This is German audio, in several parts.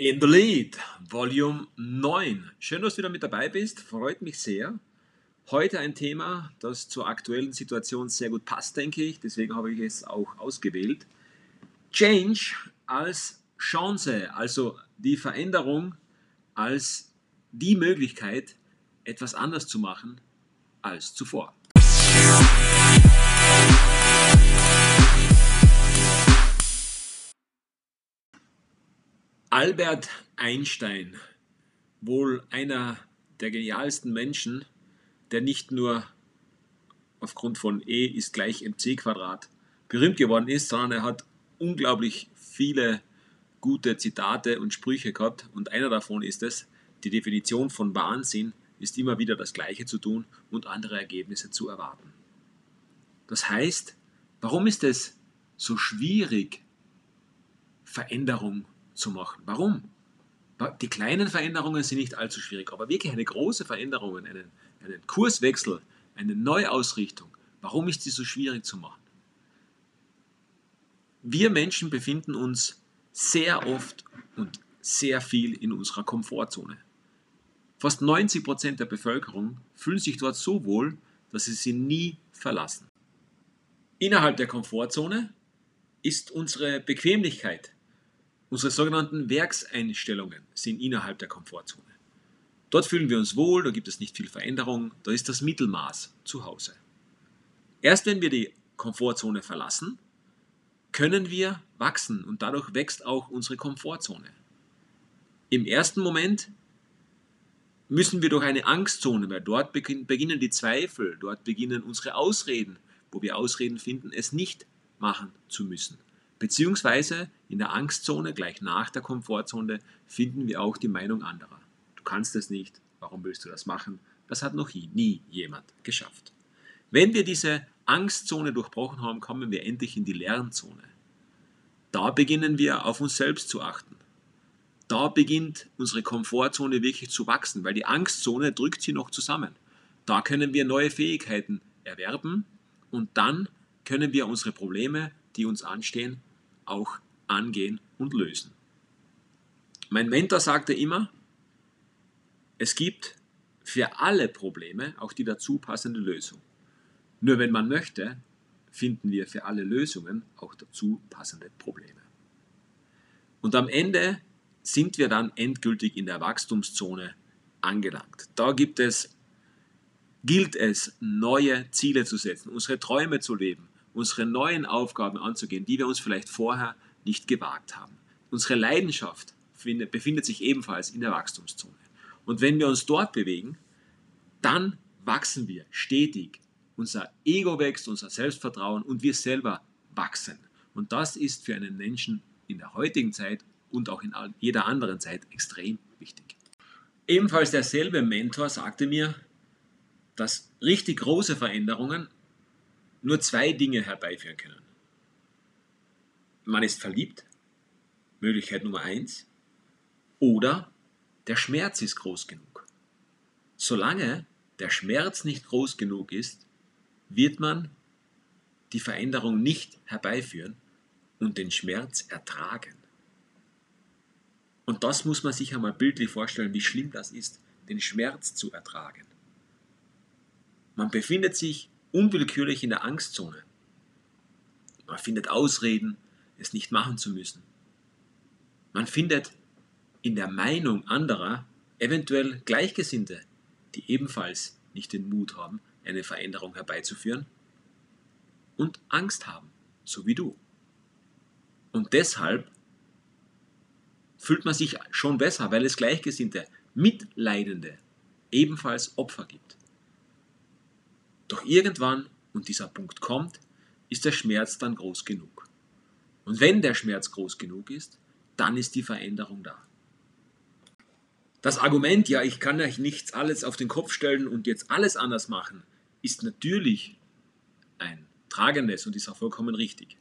In the Lead, Volume 9. Schön, dass du wieder mit dabei bist, freut mich sehr. Heute ein Thema, das zur aktuellen Situation sehr gut passt, denke ich, deswegen habe ich es auch ausgewählt. Change als Chance, also die Veränderung als die Möglichkeit, etwas anders zu machen als zuvor. Albert Einstein, wohl einer der genialsten Menschen, der nicht nur aufgrund von E ist gleich mc Quadrat berühmt geworden ist, sondern er hat unglaublich viele gute Zitate und Sprüche gehabt und einer davon ist es, die Definition von Wahnsinn ist immer wieder das Gleiche zu tun und andere Ergebnisse zu erwarten. Das heißt, warum ist es so schwierig, Veränderung zu machen. Warum? Die kleinen Veränderungen sind nicht allzu schwierig, aber wirklich eine große Veränderung, einen, einen Kurswechsel, eine Neuausrichtung, warum ist die so schwierig zu machen? Wir Menschen befinden uns sehr oft und sehr viel in unserer Komfortzone. Fast 90 Prozent der Bevölkerung fühlen sich dort so wohl, dass sie sie nie verlassen. Innerhalb der Komfortzone ist unsere Bequemlichkeit Unsere sogenannten Werkseinstellungen sind innerhalb der Komfortzone. Dort fühlen wir uns wohl, da gibt es nicht viel Veränderung, da ist das Mittelmaß zu Hause. Erst wenn wir die Komfortzone verlassen, können wir wachsen und dadurch wächst auch unsere Komfortzone. Im ersten Moment müssen wir durch eine Angstzone, weil dort beginnen die Zweifel, dort beginnen unsere Ausreden, wo wir Ausreden finden, es nicht machen zu müssen. Beziehungsweise in der Angstzone, gleich nach der Komfortzone, finden wir auch die Meinung anderer. Du kannst es nicht, warum willst du das machen? Das hat noch nie jemand geschafft. Wenn wir diese Angstzone durchbrochen haben, kommen wir endlich in die Lernzone. Da beginnen wir auf uns selbst zu achten. Da beginnt unsere Komfortzone wirklich zu wachsen, weil die Angstzone drückt sie noch zusammen. Da können wir neue Fähigkeiten erwerben und dann können wir unsere Probleme, die uns anstehen, auch angehen und lösen. Mein Mentor sagte immer, es gibt für alle Probleme auch die dazu passende Lösung. Nur wenn man möchte, finden wir für alle Lösungen auch dazu passende Probleme. Und am Ende sind wir dann endgültig in der Wachstumszone angelangt. Da gibt es, gilt es, neue Ziele zu setzen, unsere Träume zu leben, unsere neuen Aufgaben anzugehen, die wir uns vielleicht vorher nicht gewagt haben. Unsere Leidenschaft befindet sich ebenfalls in der Wachstumszone. Und wenn wir uns dort bewegen, dann wachsen wir stetig. Unser Ego wächst, unser Selbstvertrauen und wir selber wachsen. Und das ist für einen Menschen in der heutigen Zeit und auch in jeder anderen Zeit extrem wichtig. Ebenfalls derselbe Mentor sagte mir, dass richtig große Veränderungen nur zwei Dinge herbeiführen können. Man ist verliebt, Möglichkeit Nummer eins, oder der Schmerz ist groß genug. Solange der Schmerz nicht groß genug ist, wird man die Veränderung nicht herbeiführen und den Schmerz ertragen. Und das muss man sich einmal bildlich vorstellen, wie schlimm das ist, den Schmerz zu ertragen. Man befindet sich unwillkürlich in der Angstzone. Man findet Ausreden, es nicht machen zu müssen. Man findet in der Meinung anderer eventuell Gleichgesinnte, die ebenfalls nicht den Mut haben, eine Veränderung herbeizuführen und Angst haben, so wie du. Und deshalb fühlt man sich schon besser, weil es Gleichgesinnte, Mitleidende ebenfalls Opfer gibt. Doch irgendwann, und dieser Punkt kommt, ist der Schmerz dann groß genug. Und wenn der Schmerz groß genug ist, dann ist die Veränderung da. Das Argument, ja, ich kann euch nichts alles auf den Kopf stellen und jetzt alles anders machen, ist natürlich ein tragendes und ist auch vollkommen richtig.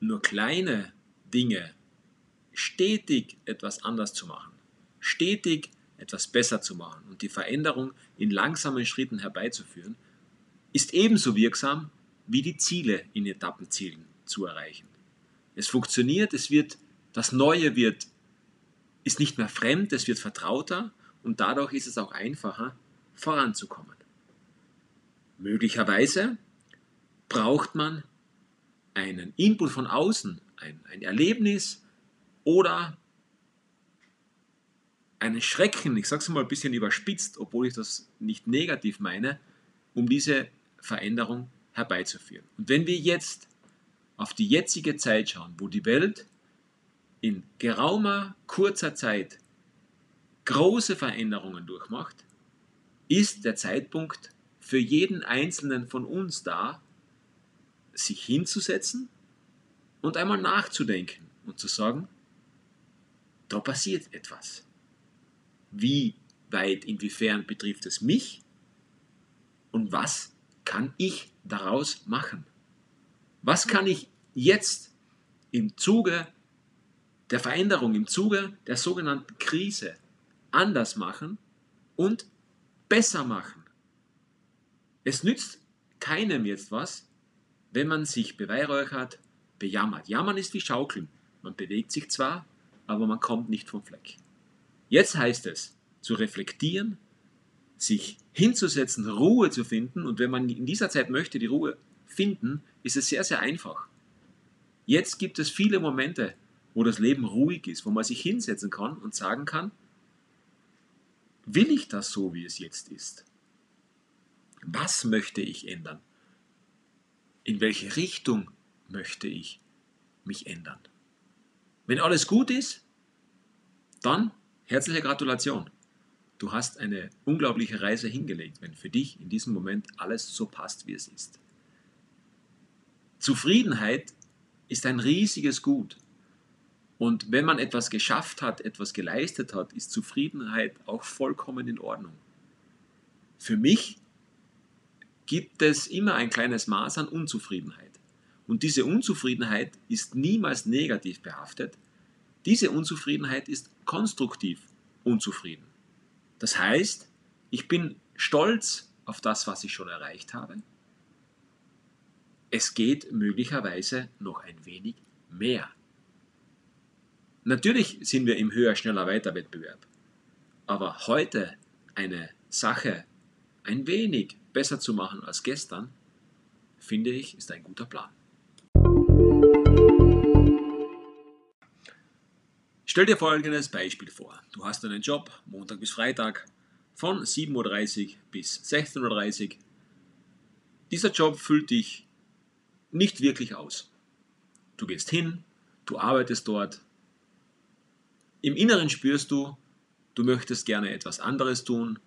Nur kleine Dinge stetig etwas anders zu machen, stetig etwas besser zu machen und die Veränderung in langsamen Schritten herbeizuführen, ist ebenso wirksam wie die Ziele in Etappenzielen zu erreichen. Es funktioniert, es wird, das Neue wird ist nicht mehr fremd, es wird vertrauter und dadurch ist es auch einfacher, voranzukommen. Möglicherweise braucht man einen Input von außen, ein, ein Erlebnis oder einen Schrecken, ich sage es mal ein bisschen überspitzt, obwohl ich das nicht negativ meine, um diese Veränderung herbeizuführen. Und wenn wir jetzt auf die jetzige Zeit schauen, wo die Welt in geraumer, kurzer Zeit große Veränderungen durchmacht, ist der Zeitpunkt für jeden Einzelnen von uns da, sich hinzusetzen und einmal nachzudenken und zu sagen, da passiert etwas. Wie weit, inwiefern betrifft es mich und was kann ich daraus machen? Was kann ich jetzt im Zuge der Veränderung, im Zuge der sogenannten Krise anders machen und besser machen? Es nützt keinem jetzt was, wenn man sich beweihräuchert, bejammert. Jammern ist wie Schaukeln. Man bewegt sich zwar, aber man kommt nicht vom Fleck. Jetzt heißt es, zu reflektieren, sich hinzusetzen, Ruhe zu finden. Und wenn man in dieser Zeit möchte, die Ruhe finden, ist es sehr, sehr einfach. Jetzt gibt es viele Momente, wo das Leben ruhig ist, wo man sich hinsetzen kann und sagen kann, will ich das so, wie es jetzt ist? Was möchte ich ändern? In welche Richtung möchte ich mich ändern? Wenn alles gut ist, dann herzliche Gratulation. Du hast eine unglaubliche Reise hingelegt, wenn für dich in diesem Moment alles so passt, wie es ist. Zufriedenheit ist ein riesiges Gut. Und wenn man etwas geschafft hat, etwas geleistet hat, ist Zufriedenheit auch vollkommen in Ordnung. Für mich gibt es immer ein kleines Maß an Unzufriedenheit. Und diese Unzufriedenheit ist niemals negativ behaftet. Diese Unzufriedenheit ist konstruktiv unzufrieden. Das heißt, ich bin stolz auf das, was ich schon erreicht habe. Es geht möglicherweise noch ein wenig mehr. Natürlich sind wir im höher, schneller, weiter Wettbewerb. Aber heute eine Sache ein wenig besser zu machen als gestern, finde ich, ist ein guter Plan. Stell dir folgendes Beispiel vor. Du hast einen Job, Montag bis Freitag, von 7.30 Uhr bis 16.30 Uhr. Dieser Job füllt dich nicht wirklich aus. Du gehst hin, du arbeitest dort. Im Inneren spürst du, du möchtest gerne etwas anderes tun,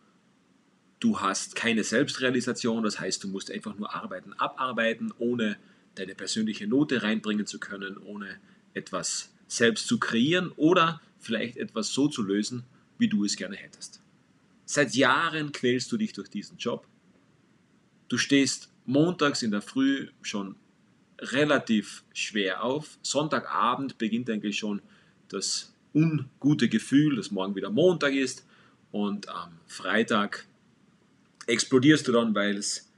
Du hast keine Selbstrealisation, das heißt, du musst einfach nur Arbeiten abarbeiten, ohne deine persönliche Note reinbringen zu können, ohne etwas selbst zu kreieren oder vielleicht etwas so zu lösen, wie du es gerne hättest. Seit Jahren quälst du dich durch diesen Job. Du stehst montags in der Früh schon relativ schwer auf. Sonntagabend beginnt eigentlich schon das ungute Gefühl, dass morgen wieder Montag ist. Und am Freitag explodierst du dann, weil es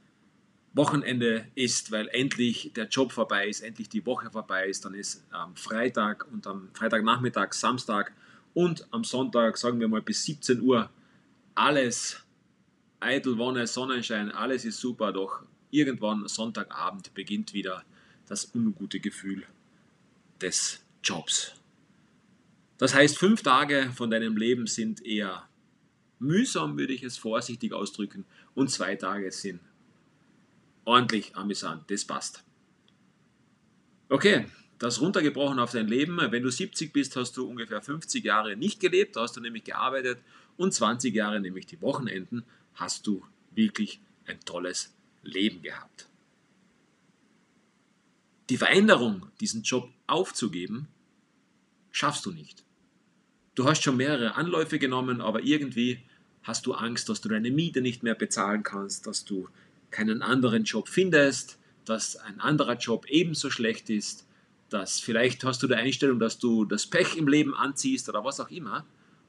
Wochenende ist, weil endlich der Job vorbei ist, endlich die Woche vorbei ist, dann ist am Freitag und am Freitagnachmittag, Samstag und am Sonntag, sagen wir mal bis 17 Uhr, alles eitel Wonne, Sonnenschein, alles ist super, doch irgendwann Sonntagabend beginnt wieder das ungute Gefühl des Jobs. Das heißt, fünf Tage von deinem Leben sind eher mühsam, würde ich es vorsichtig ausdrücken, und zwei Tage sind ordentlich amüsant. Das passt. Okay, das runtergebrochen auf dein Leben. Wenn du 70 bist, hast du ungefähr 50 Jahre nicht gelebt, hast du nämlich gearbeitet und 20 Jahre, nämlich die Wochenenden, hast du wirklich ein tolles Leben gehabt. Die Veränderung, diesen Job aufzugeben, schaffst du nicht. Du hast schon mehrere Anläufe genommen, aber irgendwie hast du Angst, dass du deine Miete nicht mehr bezahlen kannst, dass du keinen anderen Job findest, dass ein anderer Job ebenso schlecht ist, dass vielleicht hast du die Einstellung, dass du das Pech im Leben anziehst oder was auch immer.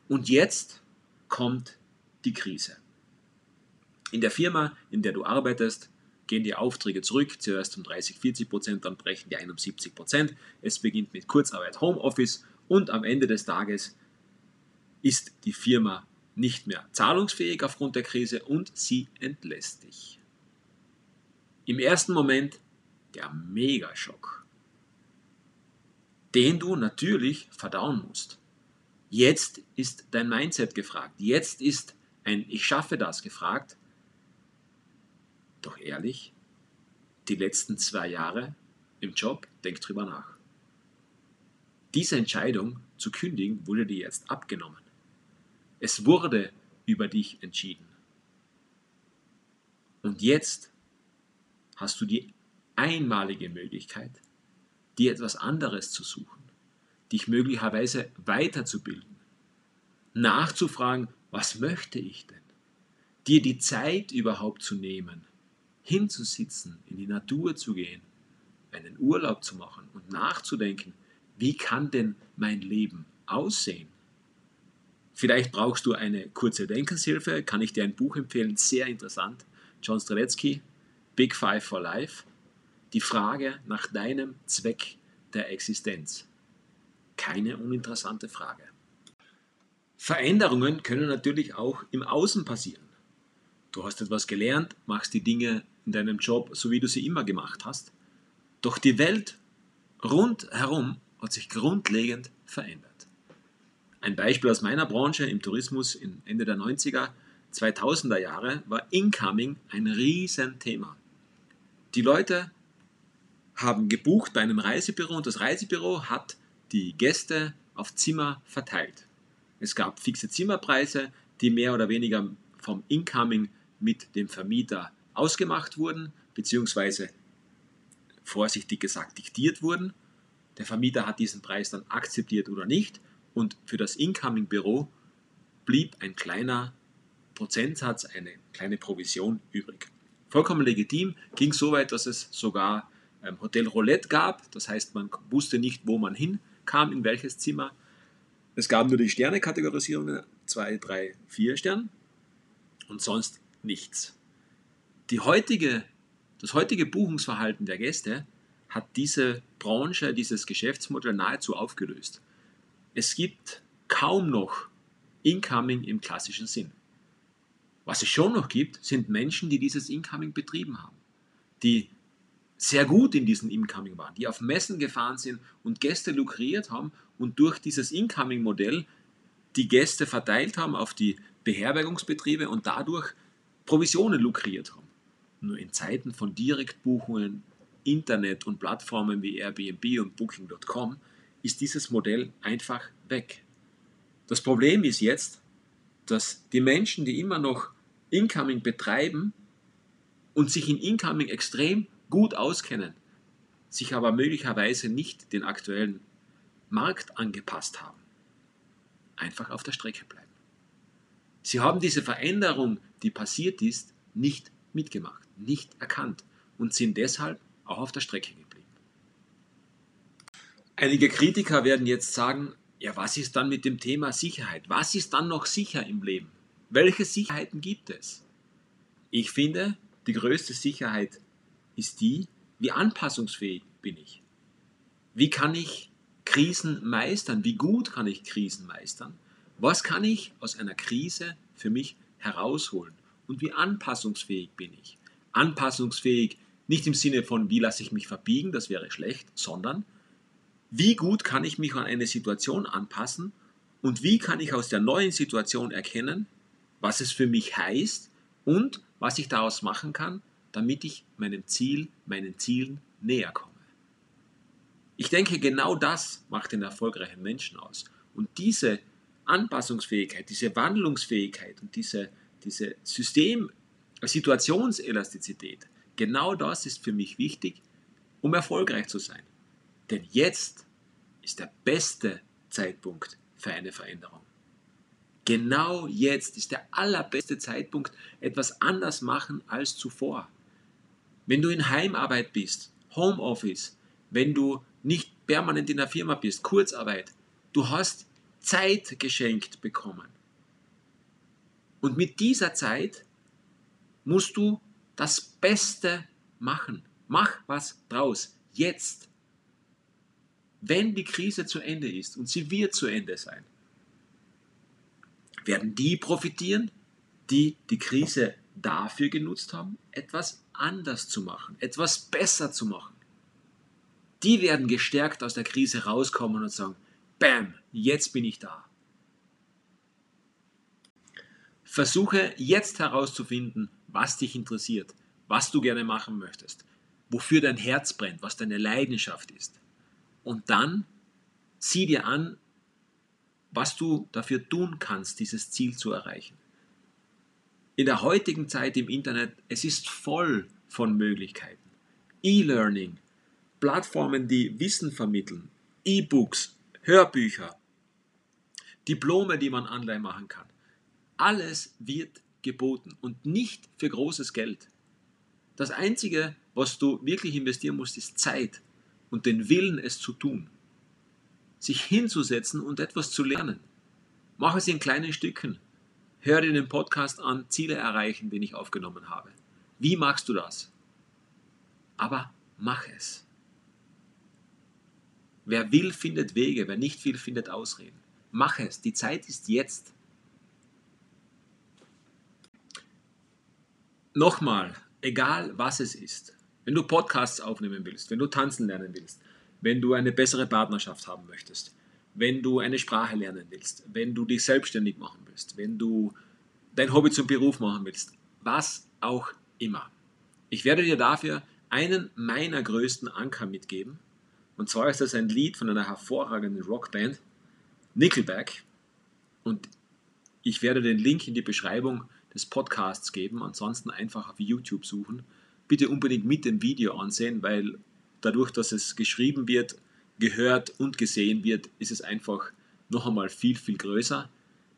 Und jetzt kommt die Krise. In der Firma, in der du arbeitest, gehen die Aufträge zurück, zuerst um 30, 40 Prozent, dann brechen die ein um 70 Prozent. Es beginnt mit Kurzarbeit, Homeoffice und am Ende des Tages ist die Firma nicht mehr zahlungsfähig aufgrund der Krise und sie entlässt dich. Im ersten Moment der Megaschock, den du natürlich verdauen musst. Jetzt ist dein Mindset gefragt. Jetzt ist ein Ich schaffe das gefragt. Doch ehrlich, die letzten zwei Jahre im Job, denk drüber nach. Diese Entscheidung zu kündigen wurde dir jetzt abgenommen. Es wurde über dich entschieden. Und jetzt hast du die einmalige Möglichkeit, dir etwas anderes zu suchen, dich möglicherweise weiterzubilden, nachzufragen, was möchte ich denn? Dir die Zeit überhaupt zu nehmen, hinzusitzen, in die Natur zu gehen, einen Urlaub zu machen und nachzudenken, wie kann denn mein Leben aussehen? Vielleicht brauchst du eine kurze Denkenshilfe, kann ich dir ein Buch empfehlen, sehr interessant. John Streletzky, Big Five for Life. Die Frage nach deinem Zweck der Existenz. Keine uninteressante Frage. Veränderungen können natürlich auch im Außen passieren. Du hast etwas gelernt, machst die Dinge in deinem Job so, wie du sie immer gemacht hast. Doch die Welt rundherum hat sich grundlegend verändert. Ein Beispiel aus meiner Branche im Tourismus Ende der 90er, 2000er Jahre war Incoming ein Riesenthema. Die Leute haben gebucht bei einem Reisebüro und das Reisebüro hat die Gäste auf Zimmer verteilt. Es gab fixe Zimmerpreise, die mehr oder weniger vom Incoming mit dem Vermieter ausgemacht wurden, beziehungsweise vorsichtig gesagt diktiert wurden. Der Vermieter hat diesen Preis dann akzeptiert oder nicht und für das Incoming-Büro blieb ein kleiner Prozentsatz, eine kleine Provision übrig. Vollkommen legitim, ging so weit, dass es sogar ähm, Hotel Roulette gab, das heißt, man wusste nicht, wo man hinkam, in welches Zimmer. Es gab nur die Sterne-Kategorisierungen, 2, 3, 4 Sterne und sonst nichts. Die heutige, das heutige Buchungsverhalten der Gäste hat diese Branche, dieses Geschäftsmodell nahezu aufgelöst. Es gibt kaum noch Incoming im klassischen Sinn. Was es schon noch gibt, sind Menschen, die dieses Incoming betrieben haben, die sehr gut in diesem Incoming waren, die auf Messen gefahren sind und Gäste lukriert haben und durch dieses Incoming-Modell die Gäste verteilt haben auf die Beherbergungsbetriebe und dadurch Provisionen lukriert haben. Nur in Zeiten von Direktbuchungen, Internet und Plattformen wie Airbnb und Booking.com ist dieses Modell einfach weg. Das Problem ist jetzt, dass die Menschen, die immer noch Incoming betreiben und sich in Incoming extrem gut auskennen, sich aber möglicherweise nicht den aktuellen Markt angepasst haben, einfach auf der Strecke bleiben. Sie haben diese Veränderung, die passiert ist, nicht mitgemacht, nicht erkannt und sind deshalb auch auf der Strecke geblieben. Einige Kritiker werden jetzt sagen, ja, was ist dann mit dem Thema Sicherheit? Was ist dann noch sicher im Leben? Welche Sicherheiten gibt es? Ich finde, die größte Sicherheit ist die, wie anpassungsfähig bin ich? Wie kann ich Krisen meistern? Wie gut kann ich Krisen meistern? Was kann ich aus einer Krise für mich herausholen? Und wie anpassungsfähig bin ich? Anpassungsfähig nicht im Sinne von, wie lasse ich mich verbiegen, das wäre schlecht, sondern wie gut kann ich mich an eine Situation anpassen und wie kann ich aus der neuen Situation erkennen, was es für mich heißt und was ich daraus machen kann, damit ich meinem Ziel, meinen Zielen näher komme. Ich denke, genau das macht den erfolgreichen Menschen aus. Und diese Anpassungsfähigkeit, diese Wandlungsfähigkeit und diese, diese System, Situationselastizität, genau das ist für mich wichtig, um erfolgreich zu sein. Denn jetzt ist der beste Zeitpunkt für eine Veränderung. Genau jetzt ist der allerbeste Zeitpunkt, etwas anders machen als zuvor. Wenn du in Heimarbeit bist, Homeoffice, wenn du nicht permanent in der Firma bist, Kurzarbeit, du hast Zeit geschenkt bekommen. Und mit dieser Zeit musst du das Beste machen. Mach was draus. Jetzt wenn die Krise zu Ende ist, und sie wird zu Ende sein, werden die profitieren, die die Krise dafür genutzt haben, etwas anders zu machen, etwas besser zu machen. Die werden gestärkt aus der Krise rauskommen und sagen, Bam, jetzt bin ich da. Versuche jetzt herauszufinden, was dich interessiert, was du gerne machen möchtest, wofür dein Herz brennt, was deine Leidenschaft ist. Und dann sieh dir an, was du dafür tun kannst, dieses Ziel zu erreichen. In der heutigen Zeit im Internet, es ist voll von Möglichkeiten. E-Learning, Plattformen, die Wissen vermitteln, E-Books, Hörbücher, Diplome, die man online machen kann. Alles wird geboten und nicht für großes Geld. Das Einzige, was du wirklich investieren musst, ist Zeit und den Willen, es zu tun. Sich hinzusetzen und etwas zu lernen. Mach es in kleinen Stücken. Hör dir den Podcast an, Ziele erreichen, den ich aufgenommen habe. Wie machst du das? Aber mach es. Wer will, findet Wege, wer nicht will, findet Ausreden. Mach es, die Zeit ist jetzt. Nochmal, egal was es ist, wenn du Podcasts aufnehmen willst, wenn du tanzen lernen willst, wenn du eine bessere Partnerschaft haben möchtest, wenn du eine Sprache lernen willst, wenn du dich selbstständig machen willst, wenn du dein Hobby zum Beruf machen willst, was auch immer. Ich werde dir dafür einen meiner größten Anker mitgeben. Und zwar ist das ein Lied von einer hervorragenden Rockband, Nickelback. Und ich werde den Link in die Beschreibung des Podcasts geben. Ansonsten einfach auf YouTube suchen. Bitte unbedingt mit dem Video ansehen, weil dadurch, dass es geschrieben wird, gehört und gesehen wird, ist es einfach noch einmal viel, viel größer.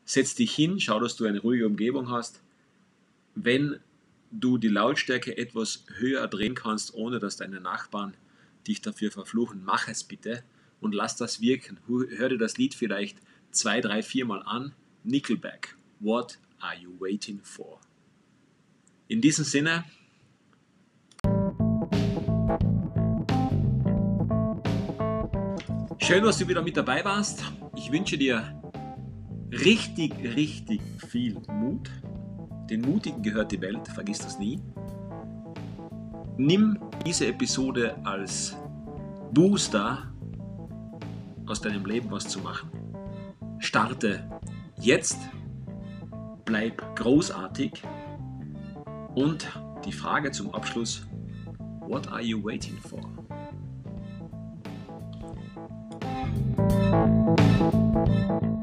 Setz dich hin, schau, dass du eine ruhige Umgebung hast. Wenn du die Lautstärke etwas höher drehen kannst, ohne dass deine Nachbarn dich dafür verfluchen, mach es bitte und lass das wirken. Hör dir das Lied vielleicht zwei, drei, viermal an. Nickelback, What are you waiting for? In diesem Sinne, schön, dass du wieder mit dabei warst. Ich wünsche dir richtig, richtig viel Mut. Den Mutigen gehört die Welt, vergiss das nie. Nimm diese Episode als Booster aus deinem Leben was zu machen. Starte jetzt, bleib großartig. Und die Frage zum Abschluss, what are you waiting for? thank you